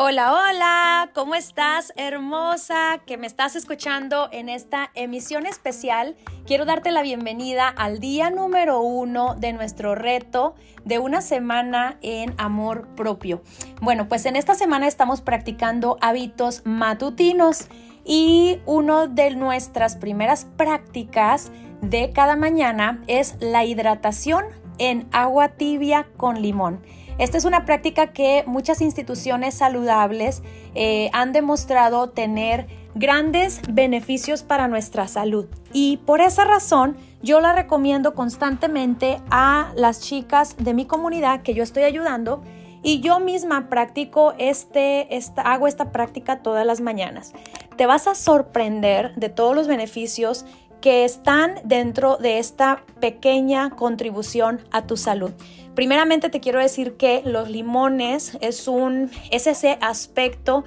Hola, hola, ¿cómo estás, hermosa? Que me estás escuchando en esta emisión especial. Quiero darte la bienvenida al día número uno de nuestro reto de una semana en amor propio. Bueno, pues en esta semana estamos practicando hábitos matutinos y una de nuestras primeras prácticas de cada mañana es la hidratación en agua tibia con limón. Esta es una práctica que muchas instituciones saludables eh, han demostrado tener grandes beneficios para nuestra salud. Y por esa razón yo la recomiendo constantemente a las chicas de mi comunidad que yo estoy ayudando y yo misma practico este, esta, hago esta práctica todas las mañanas. Te vas a sorprender de todos los beneficios que están dentro de esta pequeña contribución a tu salud. Primeramente te quiero decir que los limones es, un, es ese aspecto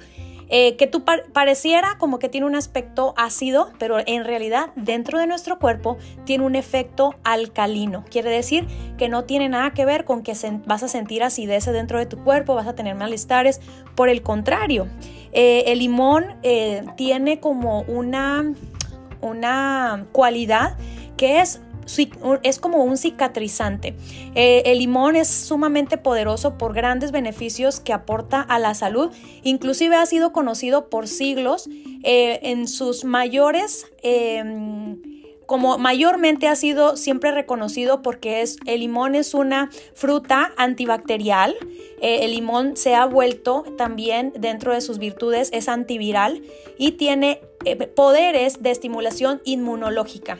eh, que tú pareciera como que tiene un aspecto ácido, pero en realidad dentro de nuestro cuerpo tiene un efecto alcalino. Quiere decir que no tiene nada que ver con que vas a sentir acidez dentro de tu cuerpo, vas a tener malestares. Por el contrario, eh, el limón eh, tiene como una una cualidad que es es como un cicatrizante. Eh, el limón es sumamente poderoso por grandes beneficios que aporta a la salud. Inclusive ha sido conocido por siglos eh, en sus mayores... Em, como mayormente ha sido siempre reconocido porque es, el limón es una fruta antibacterial. Eh, el limón se ha vuelto también dentro de sus virtudes, es antiviral y tiene poderes de estimulación inmunológica.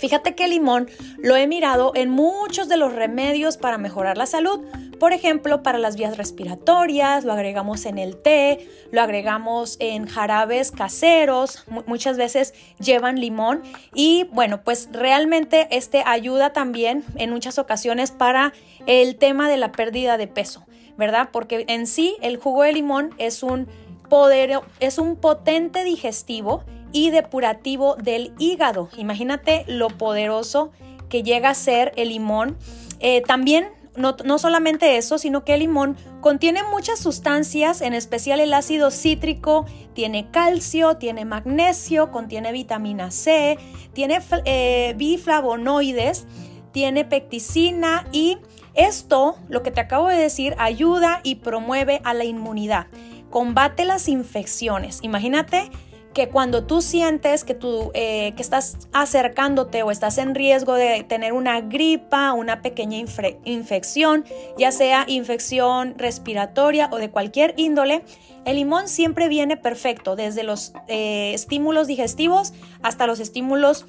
Fíjate que el limón lo he mirado en muchos de los remedios para mejorar la salud. Por ejemplo, para las vías respiratorias, lo agregamos en el té, lo agregamos en jarabes caseros, muchas veces llevan limón y bueno, pues realmente este ayuda también en muchas ocasiones para el tema de la pérdida de peso, ¿verdad? Porque en sí el jugo de limón es un poder, es un potente digestivo y depurativo del hígado. Imagínate lo poderoso que llega a ser el limón. Eh, también no, no, solamente eso, sino que el limón contiene muchas sustancias, en especial el ácido cítrico, tiene calcio, tiene magnesio, contiene vitamina C, tiene eh, biflavonoides, tiene pecticina y esto, lo que te acabo de decir, ayuda y promueve a la inmunidad, combate las infecciones. Imagínate que cuando tú sientes que, tú, eh, que estás acercándote o estás en riesgo de tener una gripa, una pequeña infección, ya sea infección respiratoria o de cualquier índole, el limón siempre viene perfecto, desde los eh, estímulos digestivos hasta los estímulos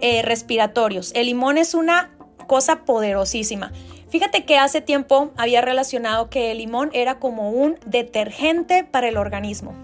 eh, respiratorios. El limón es una cosa poderosísima. Fíjate que hace tiempo había relacionado que el limón era como un detergente para el organismo.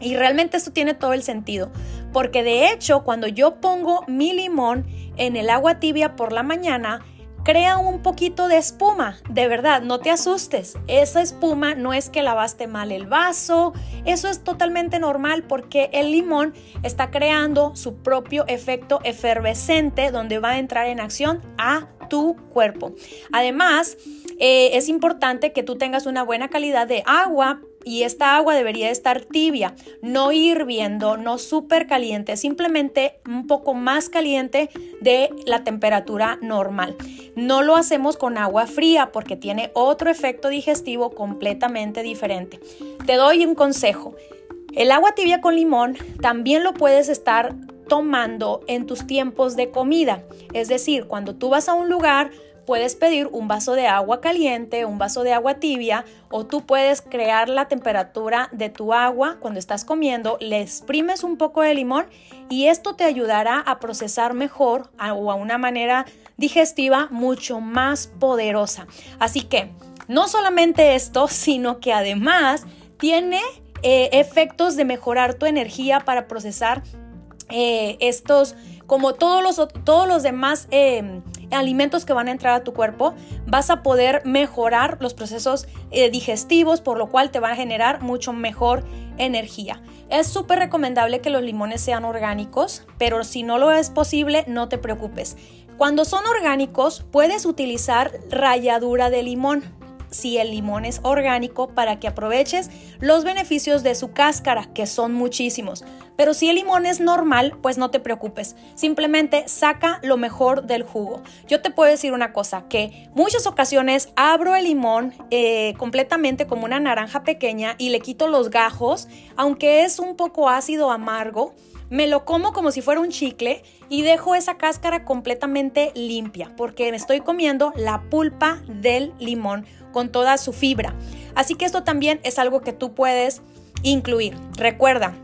Y realmente esto tiene todo el sentido, porque de hecho cuando yo pongo mi limón en el agua tibia por la mañana, crea un poquito de espuma. De verdad, no te asustes. Esa espuma no es que lavaste mal el vaso. Eso es totalmente normal porque el limón está creando su propio efecto efervescente donde va a entrar en acción a tu cuerpo. Además, eh, es importante que tú tengas una buena calidad de agua y esta agua debería estar tibia, no hirviendo, no súper caliente, simplemente un poco más caliente de la temperatura normal. No lo hacemos con agua fría porque tiene otro efecto digestivo completamente diferente. Te doy un consejo. El agua tibia con limón también lo puedes estar tomando en tus tiempos de comida. Es decir, cuando tú vas a un lugar, puedes pedir un vaso de agua caliente, un vaso de agua tibia o tú puedes crear la temperatura de tu agua cuando estás comiendo, le exprimes un poco de limón y esto te ayudará a procesar mejor o a una manera digestiva mucho más poderosa. Así que no solamente esto, sino que además tiene eh, efectos de mejorar tu energía para procesar eh, estos, como todos los, todos los demás eh, alimentos que van a entrar a tu cuerpo, vas a poder mejorar los procesos eh, digestivos, por lo cual te van a generar mucho mejor energía. Es súper recomendable que los limones sean orgánicos, pero si no lo es posible, no te preocupes. Cuando son orgánicos, puedes utilizar ralladura de limón. Si el limón es orgánico para que aproveches los beneficios de su cáscara, que son muchísimos. Pero si el limón es normal, pues no te preocupes. Simplemente saca lo mejor del jugo. Yo te puedo decir una cosa, que muchas ocasiones abro el limón eh, completamente como una naranja pequeña y le quito los gajos, aunque es un poco ácido amargo me lo como como si fuera un chicle y dejo esa cáscara completamente limpia porque me estoy comiendo la pulpa del limón con toda su fibra. Así que esto también es algo que tú puedes incluir. Recuerda,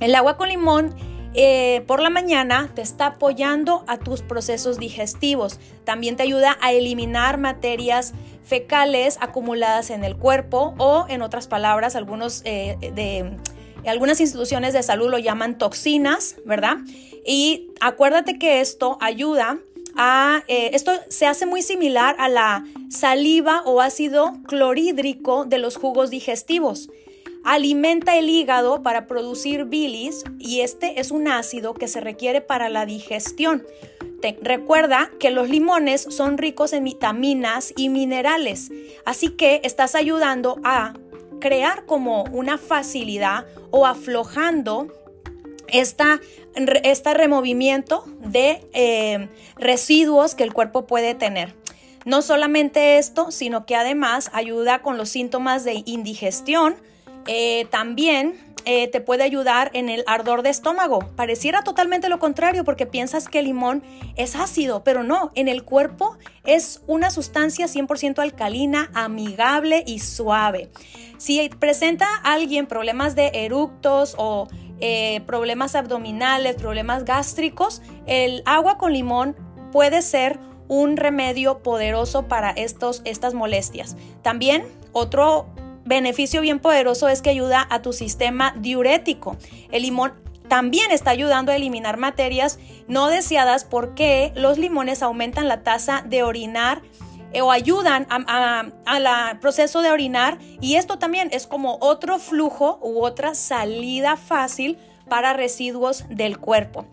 el agua con limón eh, por la mañana te está apoyando a tus procesos digestivos. También te ayuda a eliminar materias fecales acumuladas en el cuerpo o, en otras palabras, algunos eh, de algunas instituciones de salud lo llaman toxinas, ¿verdad? Y acuérdate que esto ayuda a, eh, esto se hace muy similar a la saliva o ácido clorhídrico de los jugos digestivos. Alimenta el hígado para producir bilis y este es un ácido que se requiere para la digestión. recuerda que los limones son ricos en vitaminas y minerales, así que estás ayudando a crear como una facilidad o aflojando esta, este removimiento de eh, residuos que el cuerpo puede tener. No solamente esto, sino que además ayuda con los síntomas de indigestión. Eh, también eh, te puede ayudar en el ardor de estómago. Pareciera totalmente lo contrario porque piensas que el limón es ácido, pero no, en el cuerpo es una sustancia 100% alcalina, amigable y suave. Si presenta alguien problemas de eructos o eh, problemas abdominales, problemas gástricos, el agua con limón puede ser un remedio poderoso para estos, estas molestias. También otro beneficio bien poderoso es que ayuda a tu sistema diurético. El limón también está ayudando a eliminar materias no deseadas porque los limones aumentan la tasa de orinar eh, o ayudan al proceso de orinar y esto también es como otro flujo u otra salida fácil para residuos del cuerpo.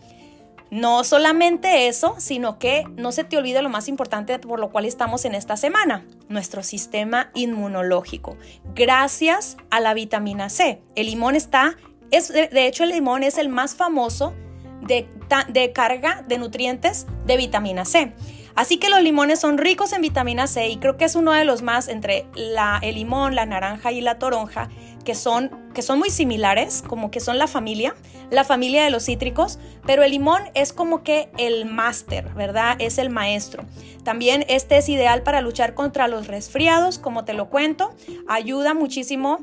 No solamente eso, sino que no se te olvide lo más importante por lo cual estamos en esta semana, nuestro sistema inmunológico. Gracias a la vitamina C. El limón está, es, de hecho el limón es el más famoso de, de carga de nutrientes de vitamina C. Así que los limones son ricos en vitamina C y creo que es uno de los más entre el limón, la naranja y la toronja que son, que son muy similares, como que son la familia, la familia de los cítricos, pero el limón es como que el máster, ¿verdad? Es el maestro. También este es ideal para luchar contra los resfriados, como te lo cuento, ayuda muchísimo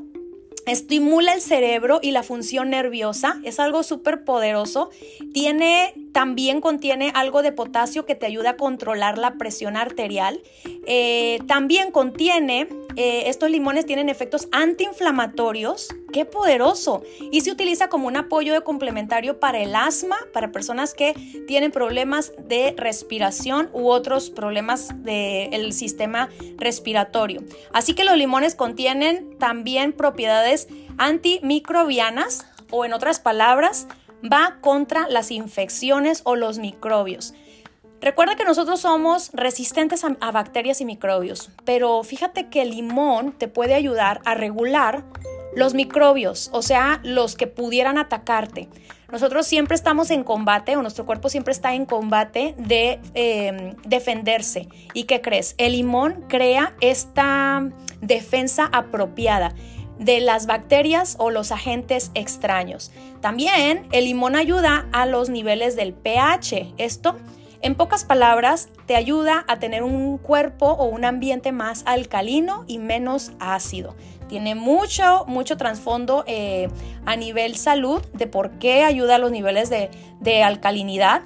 estimula el cerebro y la función nerviosa, es algo súper poderoso. Tiene, también contiene algo de potasio que te ayuda a controlar la presión arterial. Eh, también contiene, eh, estos limones tienen efectos antiinflamatorios. ¡Qué poderoso! Y se utiliza como un apoyo de complementario para el asma, para personas que tienen problemas de respiración u otros problemas del sistema respiratorio. Así que los limones contienen también propiedades antimicrobianas o en otras palabras, va contra las infecciones o los microbios. Recuerda que nosotros somos resistentes a, bacterias y microbios, pero fíjate que el limón te puede ayudar a regular los microbios, o sea, los que pudieran atacarte. Nosotros siempre estamos en combate, o nuestro cuerpo siempre está en combate de em, defenderse. ¿Y qué crees? El limón crea esta defensa apropiada de las bacterias o los agentes extraños. También el limón ayuda a los niveles del pH. Esto en pocas palabras, te ayuda a tener un cuerpo o un ambiente más alcalino y menos ácido. Tiene mucho, mucho trasfondo eh, a nivel salud de por qué ayuda a los niveles de, alcalinidad.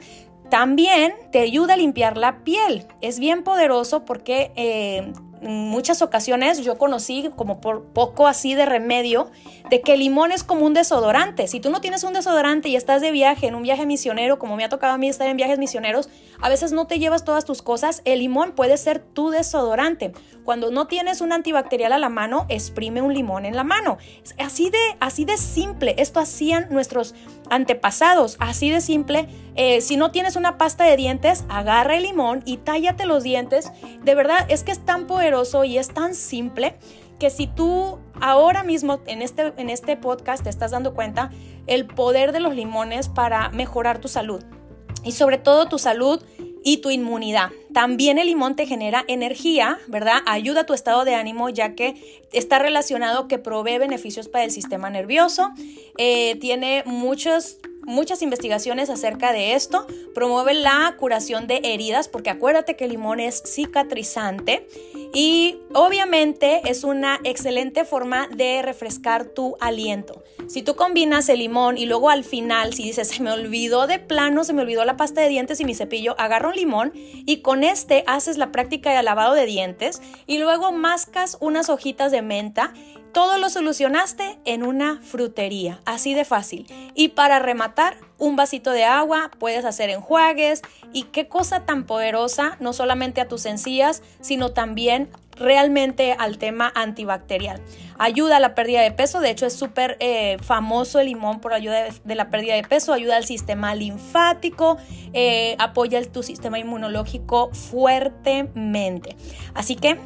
También te ayuda a limpiar la piel. Es bien poderoso porque eh, muchas ocasiones yo conocí como por poco así de remedio de que el limón es como un desodorante. Si tú no tienes un desodorante y estás de viaje, en un viaje misionero, como me ha tocado a mí estar en viajes misioneros, a veces no te llevas todas tus cosas, el limón puede ser tu desodorante. Cuando no tienes un antibacterial a la mano, exprime un limón en la mano. Así de, así de simple. Esto hacían nuestros antepasados. Así de simple. Eh, si no tienes una pasta de dientes, agarra el limón y tállate los dientes. De verdad, es que es tan poderoso y es tan simple que si tú ahora mismo en este, en este podcast te estás dando cuenta el poder de los limones para mejorar tu salud y sobre todo tu salud y tu inmunidad. También el limón te genera energía, ¿verdad? Ayuda a tu estado de ánimo ya que está relacionado que provee beneficios para el sistema nervioso. Eh, tiene muchos muchas investigaciones acerca de esto. Promueve la curación de heridas, porque acuérdate que el limón es cicatrizante. Y obviamente es una excelente forma de refrescar tu aliento. Si tú combinas el limón y luego al final, si dices, se me olvidó de plano, se me olvidó la pasta de dientes y mi cepillo, agarra un limón y con este haces la práctica de lavado de dientes y luego mascas unas hojitas de menta todo lo solucionaste en una frutería, así de fácil. Y para rematar, un vasito de agua, puedes hacer enjuagues y qué cosa tan poderosa, no solamente a tus encías, sino también realmente al tema antibacterial. Ayuda a la pérdida de peso, de hecho es súper eh, famoso el limón por ayuda de, la pérdida de peso, ayuda al sistema linfático, eh, apoya tu sistema inmunológico fuertemente. Así que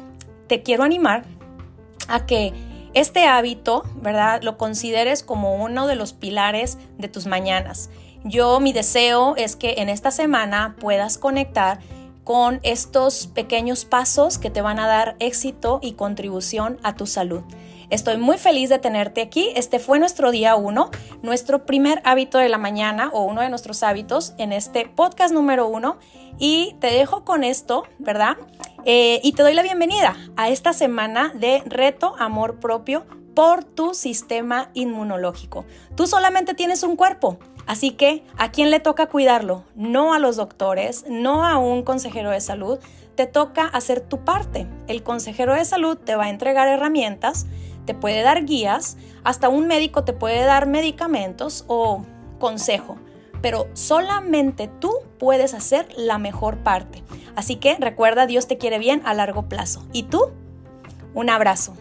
te quiero animar a que este hábito, ¿verdad? Lo consideres como uno de los pilares de tus mañanas. Yo mi deseo es que en esta semana puedas conectar con estos pequeños pasos que te van a dar éxito y contribución a tu salud. Estoy muy feliz de tenerte aquí. Este fue nuestro día uno, nuestro primer hábito de la mañana o uno de nuestros hábitos en este podcast número uno. Y te dejo con esto, ¿verdad? Eh, y te doy la bienvenida a esta semana de reto amor propio por tu sistema inmunológico. Tú solamente tienes un cuerpo, así que ¿a quién le toca cuidarlo? No a los doctores, no a un consejero de salud, te toca hacer tu parte. El consejero de salud te va a entregar herramientas, te puede dar guías, hasta un médico te puede dar medicamentos o consejo pero solamente tú puedes hacer la mejor parte. Así que recuerda, Dios te quiere bien a largo plazo. ¿Y tú? Un abrazo.